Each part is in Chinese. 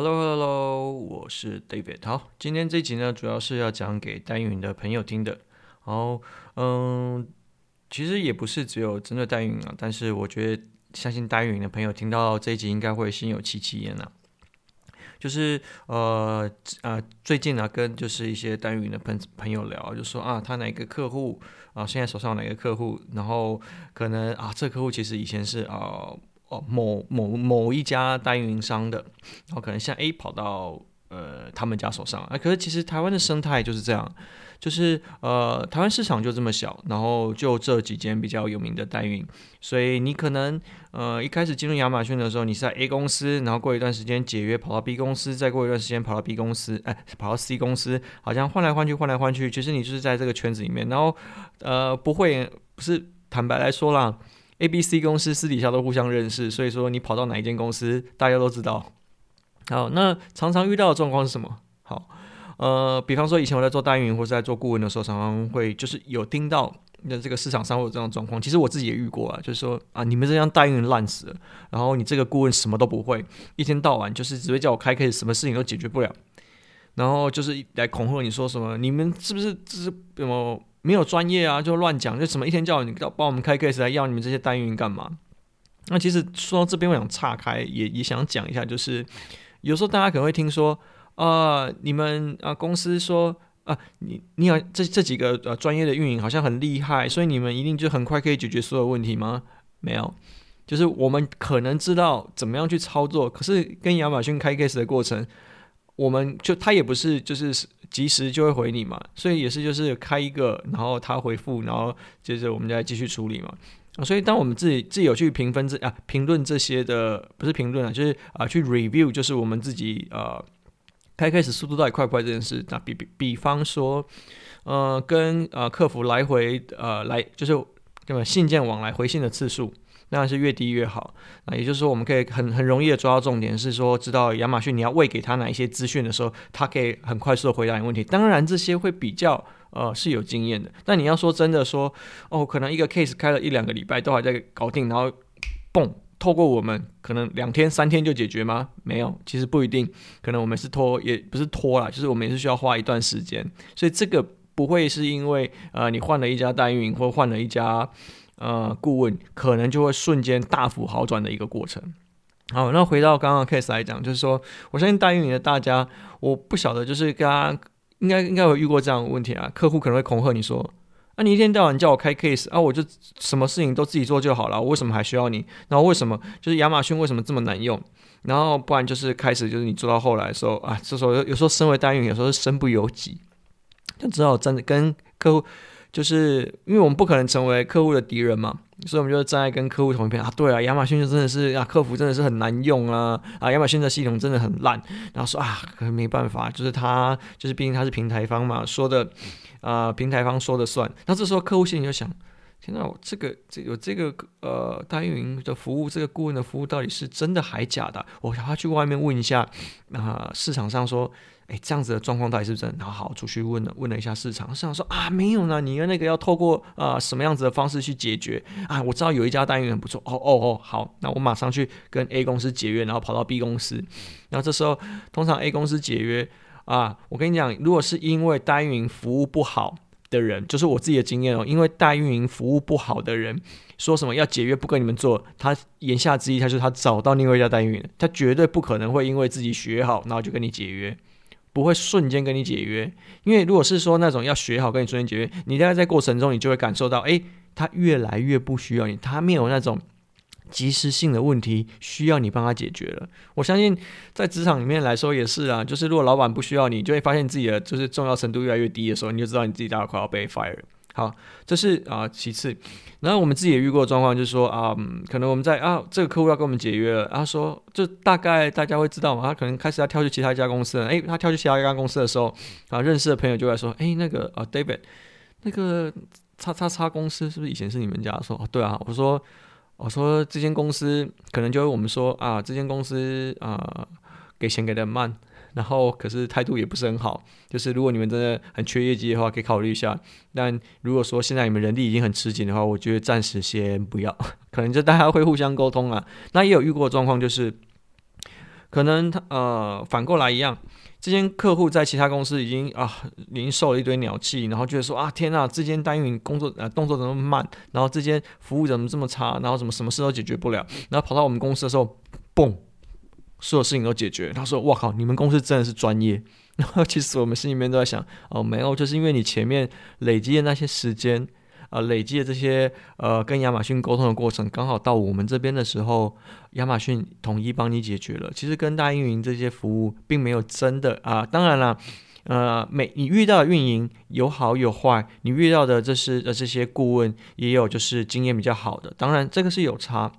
Hello Hello，我是 David。好，今天这集呢，主要是要讲给代运营的朋友听的。然后，嗯，其实也不是只有针对代运营啊，但是我觉得，相信代运营的朋友听到这一集，应该会心有戚戚焉啊。就是，呃，啊，最近呢，跟就是一些代运营的朋朋友聊，就说啊，他哪个客户啊，现在手上哪个客户，然后可能啊，这客户其实以前是啊。哦，某某某一家代运营商的，然后可能像 A 跑到呃他们家手上啊，可是其实台湾的生态就是这样，就是呃台湾市场就这么小，然后就这几间比较有名的代运，所以你可能呃一开始进入亚马逊的时候，你是在 A 公司，然后过一段时间解约跑到 B 公司，再过一段时间跑到 B 公司，哎跑到 C 公司，好像换来换去换来换去，其实你就是在这个圈子里面，然后呃不会不是坦白来说啦。A、B、C 公司私底下都互相认识，所以说你跑到哪一间公司，大家都知道。好，那常常遇到的状况是什么？好，呃，比方说以前我在做代运营或是在做顾问的时候，常常会就是有听到那这个市场上会有这种状况。其实我自己也遇过啊，就是说啊，你们这样代运营烂死了，然后你这个顾问什么都不会，一天到晚就是只会叫我开 case，什么事情都解决不了，然后就是来恐吓你说什么，你们是不是这是什么？没有专业啊，就乱讲，就什么一天叫你到帮我们开 case 来要你们这些代运营干嘛？那其实说到这边，我想岔开，也也想讲一下，就是有时候大家可能会听说啊、你们啊公司说啊，你你好这这几个呃专业的运营好像很厉害，所以你们一定就很快可以解决所有问题吗？没有，就是我们可能知道怎么样去操作，可是跟亚马逊开 case 的过程，我们就他也不是就是。及时就会回你嘛，所以也是就是开一个，然后他回复，然后接着我们再继续处理嘛。所以当我们自己自己有去评分这啊评论这些的，不是评论啊，就是啊去 review，就是我们自己呃开开始速度到底快不快这件事。那比比比方说，呃跟呃客服来回呃来就是对吧信件往来回信的次数。当然是越低越好。那也就是说，我们可以很很容易的抓到重点，是说知道亚马逊你要喂给他哪一些资讯的时候，他可以很快速的回答你问题。当然这些会比较呃是有经验的。但你要说真的说哦，可能一个 case 开了一两个礼拜都还在搞定，然后嘣，透过我们可能两天三天就解决吗？没有，其实不一定。可能我们是拖，也不是拖啦，就是我们也是需要花一段时间。所以这个不会是因为呃你换了一家代运营或换了一家。呃，顾问可能就会瞬间大幅好转的一个过程。好，那回到刚刚的 case 来讲，就是说，我相信代运营的大家，我不晓得，就是刚刚应该应该有遇过这样的问题啊。客户可能会恐吓你说：“啊，你一天到晚叫我开 case 啊，我就什么事情都自己做就好了，我为什么还需要你？然后为什么就是亚马逊为什么这么难用？然后不然就是开始就是你做到后来的时候啊，这时候有时候身为代运营，有时候身不由己，就只好真的跟客户。”就是因为我们不可能成为客户的敌人嘛，所以我们就站在跟客户同一边啊。对啊，亚马逊就真的是啊，客服真的是很难用啊啊，亚马逊的系统真的很烂。然后说啊，可没办法，就是他就是毕竟他是平台方嘛，说的啊，平台方说的算。那这时候客户心里就想：天哪，这个这有这个呃代运营的服务，这个顾问的服务到底是真的还假的？我还要去外面问一下啊，市场上说。哎，这样子的状况到底是不是真的？然后好，出去问了问了一下市场，市场说啊，没有呢，你的那个要透过啊、什么样子的方式去解决啊？我知道有一家代运营很不错，哦哦哦，好，那我马上去跟 A 公司解约，然后跑到 B 公司，然后这时候通常 A 公司解约啊，我跟你讲，如果是因为代运营服务不好的人，就是我自己的经验哦，因为代运营服务不好的人说什么要解约不跟你们做，他言下之意他就是他找到另外一家代运营，他绝对不可能会因为自己学好，然后就跟你解约。不会瞬间跟你解约，因为如果是说那种要学好跟你瞬间解约，你大概在过程中你就会感受到，诶，他越来越不需要你，他没有那种及时性的问题需要你帮他解决了。我相信在职场里面来说也是啊，就是如果老板不需要你，就会发现自己的就是重要程度越来越低的时候，你就知道你自己大概快要被 fire。好，这是啊、其次，然后我们自己也遇过的状况，就是说啊、可能我们在啊这个客户要跟我们解约了，他说就大概大家会知道嘛，他可能开始要跳去其他一家公司了，诶，他跳去其他一家公司的时候，啊认识的朋友就会说，诶，那个啊 David，那个叉叉叉公司是不是以前是你们家？说对啊，我说我说这间公司可能就会我们说啊这间公司啊给钱给的慢。然后，可是态度也不是很好。就是如果你们真的很缺业绩的话，可以考虑一下。但如果说现在你们人力已经很吃紧的话，我觉得暂时先不要。可能就大家会互相沟通啊。那也有遇过的状况，就是可能他呃反过来一样，这间客户在其他公司已经啊已经受了一堆鸟气，然后觉得说啊天呐，这间单运工作呃动作怎么那么慢，然后这间服务怎么这么差，然后怎么什么事都解决不了，然后跑到我们公司的时候，嘣，所有事情都解决。他说：“哇靠，你们公司真的是专业。”然后其实我们心里面都在想：“哦，没有，就是因为你前面累积的那些时间。”呃，累积的这些呃，跟亚马逊沟通的过程，刚好到我们这边的时候，亚马逊统一帮你解决了。其实跟大运营这些服务，并没有真的啊、当然了，呃，每你遇到的运营有好有坏，你遇到的这是呃这些顾问也有就是经验比较好的，当然这个是有差。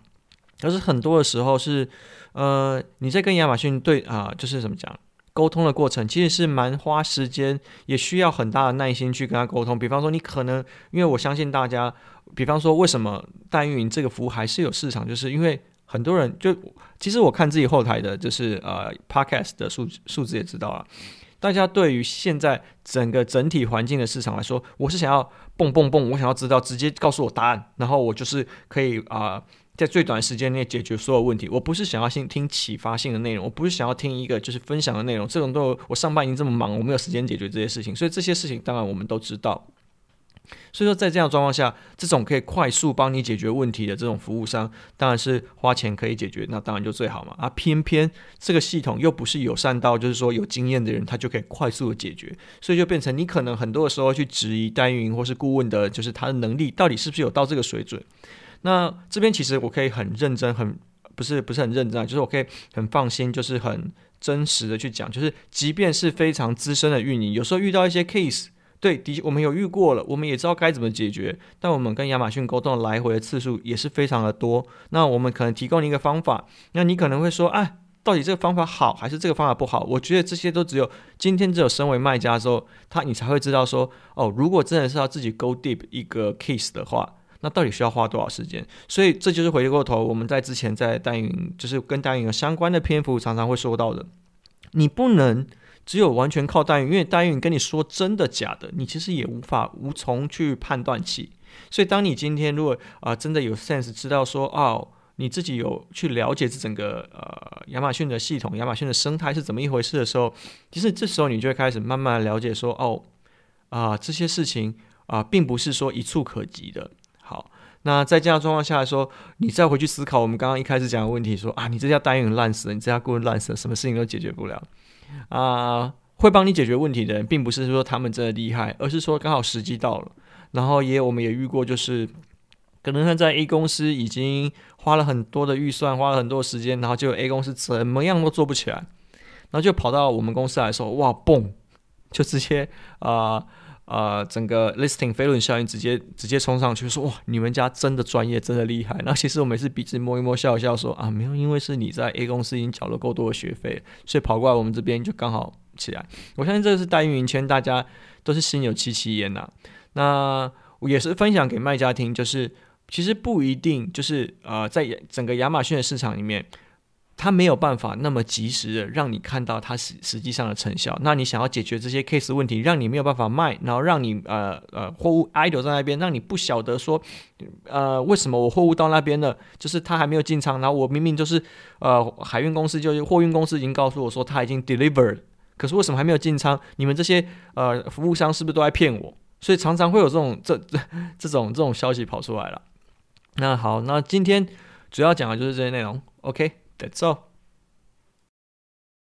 但是很多的时候是，呃，你在跟亚马逊对啊、就是怎么讲？沟通的过程其实是蛮花时间，也需要很大的耐心去跟他沟通。比方说，你可能因为我相信大家，比方说为什么代运营这个服务还是有市场，就是因为很多人就其实我看自己后台的，就是呃 Podcast 的数数字也知道了。大家对于现在整个整体环境的市场来说，我是想要蹦蹦蹦，我想要知道直接告诉我答案，然后我就是可以啊。在最短时间内解决所有问题，我不是想要先听启发性的内容，我不是想要听一个就是分享的内容，这种都我上班已经这么忙，我没有时间解决这些事情，所以这些事情当然我们都知道。所以说在这样状况下，这种可以快速帮你解决问题的这种服务商，当然是花钱可以解决，那当然就最好嘛。啊，偏偏这个系统又不是友善到就是说有经验的人他就可以快速的解决，所以就变成你可能很多的时候去质疑代运营或是顾问的，就是他的能力到底是不是有到这个水准。那这边其实我可以很认真，很不是不是很认真啊，就是我可以很放心，就是很真实的去讲，就是即便是非常资深的运营，有时候遇到一些 case，对，的我们有遇过了，我们也知道该怎么解决，但我们跟亚马逊沟通来回的次数也是非常的多。那我们可能提供你一个方法，那你可能会说，哎，到底这个方法好还是这个方法不好？我觉得这些都只有今天只有身为卖家的时候，他你才会知道说，哦，如果真的是要自己 go deep 一个 case 的话。那到底需要花多少时间？所以这就是回过头，我们在之前在代运营，就是跟代运营相关的篇幅，常常会说到的。你不能只有完全靠代运，因为代运跟你说真的假的，你其实也无法无从去判断起。所以当你今天如果啊、真的有 sense 知道说哦，你自己有去了解这整个呃亚马逊的系统、亚马逊的生态是怎么一回事的时候，其实这时候你就会开始慢慢了解说哦啊、这些事情啊、并不是说一触可及的。那在这样状况下来说，你再回去思考我们刚刚一开始讲的问题说，啊，你这家单元烂死了，你这家顾问烂死了，什么事情都解决不了啊。会帮你解决问题的人，并不是说他们真的厉害，而是说刚好时机到了。然后也我们也遇过，就是 可能他在 A 公司已经花了很多的预算，花了很多时间，然后就 A 公司怎么样都做不起来，然后就跑到我们公司来说，哇，嘣，就直接啊。整个 listing 飞轮效应直接直接冲上去，说哇，你们家真的专业，真的厉害。那其实我每次鼻子摸一摸，笑一笑，说啊，没有，因为是你在 A 公司已经缴了够多的学费，所以跑过来我们这边就刚好起来。我相信这个是代运营圈，大家都是心有戚戚焉呐。那我也是分享给卖家听，就是其实不一定就是呃，在整个亚马逊的市场里面。它没有办法那么及时的让你看到它实实际上的成效。那你想要解决这些 case 问题，让你没有办法卖，然后让你呃呃货物 idle 在那边，让你不晓得说呃为什么我货物到那边了，就是他还没有进仓，然后我明明就是呃海运公司就是货运公司已经告诉我说他已经 delivered，可是为什么还没有进仓？你们这些呃服务商是不是都在骗我？所以常常会有这种这这这种这种消息跑出来了。那好，那今天主要讲的就是这些内容。OK。That's all.